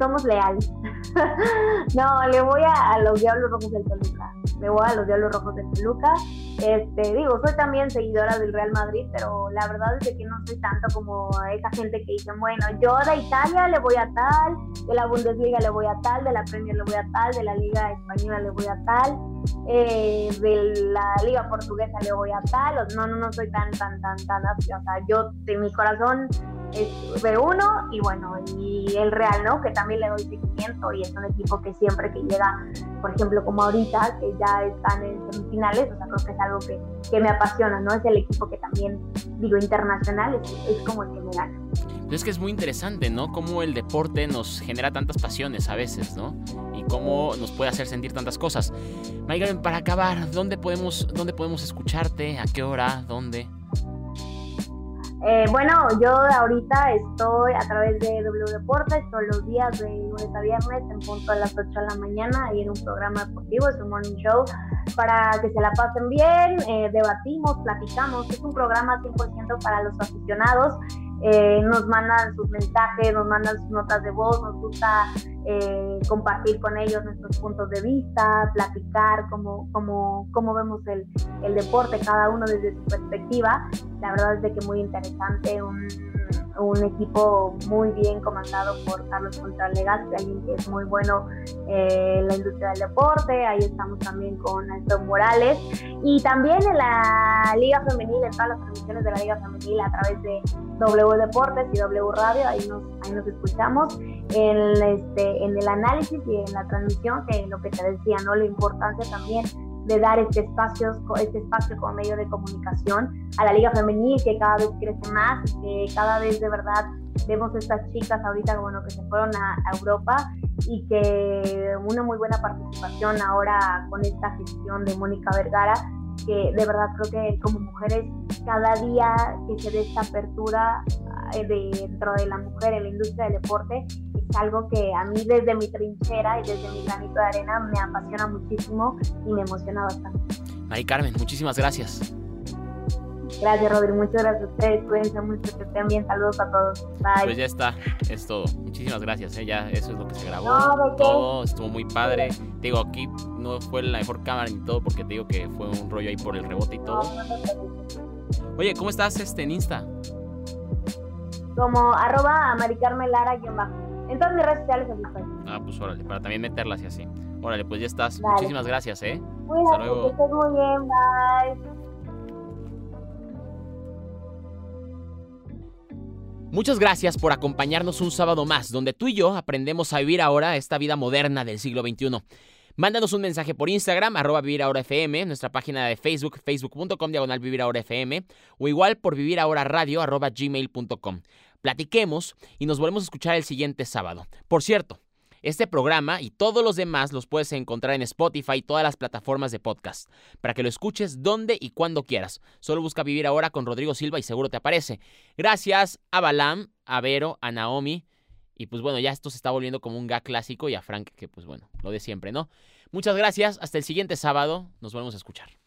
somos leales. *laughs* no, le voy a, los Diablos Rojos del Toluca. Le voy a los Diablos Rojos del Toluca. Este, digo, soy también seguidora del Real Madrid, pero la verdad es que no soy tanto como esa gente que dice, bueno, yo de Italia le voy a tal, de la Bundesliga le voy a tal, de la Premier le voy a tal, de la Liga Española le voy a tal, eh, de la Liga Portuguesa le voy a tal. No, no, no soy tan, tan, tan, tan así. O sea, yo de mi corazón es B1 y bueno, y el Real, ¿no? Que también le doy seguimiento y es un equipo que siempre que llega, por ejemplo, como ahorita, que ya están en semifinales, o sea, creo que es algo que, que me apasiona, ¿no? Es el equipo que también, digo, internacional, es, es como el que me gana. Es que es muy interesante, ¿no? Cómo el deporte nos genera tantas pasiones a veces, ¿no? Y cómo nos puede hacer sentir tantas cosas. Maigaren, para acabar, ¿dónde podemos, ¿dónde podemos escucharte? ¿A qué hora? ¿Dónde? Eh, bueno, yo ahorita estoy a través de W Deportes todos los días de lunes a viernes en punto a las 8 de la mañana ahí en un programa deportivo, es un morning show para que se la pasen bien, eh, debatimos, platicamos, es un programa 100% para los aficionados eh, nos mandan sus mensajes, nos mandan sus notas de voz, nos gusta eh, compartir con ellos nuestros puntos de vista, platicar cómo, cómo, cómo vemos el, el, deporte, cada uno desde su perspectiva. La verdad es de que muy interesante, un, un equipo muy bien comandado por Carlos Contralegas, alguien que es muy bueno eh, la industria del deporte. Ahí estamos también con Néstor Morales. Y también en la Liga Femenil, en todas las transmisiones de la Liga Femenil a través de W Deportes y W Radio, ahí nos, ahí nos escuchamos. En, este, en el análisis y en la transmisión, que lo que te decía, ¿no? La importancia también de dar este espacio, este espacio como medio de comunicación a la Liga Femenil, que cada vez crece más, que cada vez de verdad vemos estas chicas ahorita bueno, que se fueron a, Europa y que una muy buena participación ahora con esta gestión de Mónica Vergara, que de verdad creo que como mujeres cada día que se dé esta apertura dentro de la mujer en la industria del deporte algo que a mí desde mi trinchera y desde mi granito de arena me apasiona muchísimo y me emociona bastante. Mari Carmen, muchísimas gracias. Gracias, Rodrigo. Muchas gracias a ustedes. Cuídense mucho, que estén bien. Saludos a todos. Bye. Pues ya está, es todo. Muchísimas gracias. ¿eh? Ya eso es lo que se grabó. No, todo estuvo muy padre. Te digo, aquí no fue la mejor cámara ni todo porque te digo que fue un rollo ahí por el rebote y todo. Oye, ¿cómo estás este, en Insta? Como arroba maricarmelara bajo. En todas mis redes sociales así Ah, pues órale, para también meterlas y así. Órale, pues ya estás. Muchísimas gracias, ¿eh? Hasta luego. Que muy bien, bye. Muchas gracias por acompañarnos un sábado más, donde tú y yo aprendemos a vivir ahora esta vida moderna del siglo XXI. Mándanos un mensaje por Instagram, arroba Vivir Ahora FM, nuestra página de Facebook, facebook.com, diagonal Vivir Ahora FM, o igual por Vivir Ahora Radio, arroba gmail.com. Platiquemos y nos volvemos a escuchar el siguiente sábado. Por cierto, este programa y todos los demás los puedes encontrar en Spotify y todas las plataformas de podcast, para que lo escuches donde y cuando quieras. Solo busca Vivir Ahora con Rodrigo Silva y seguro te aparece. Gracias a Balam, a Vero, a Naomi. Y pues bueno, ya esto se está volviendo como un gag clásico y a Frank, que pues bueno, lo de siempre, ¿no? Muchas gracias, hasta el siguiente sábado, nos volvemos a escuchar.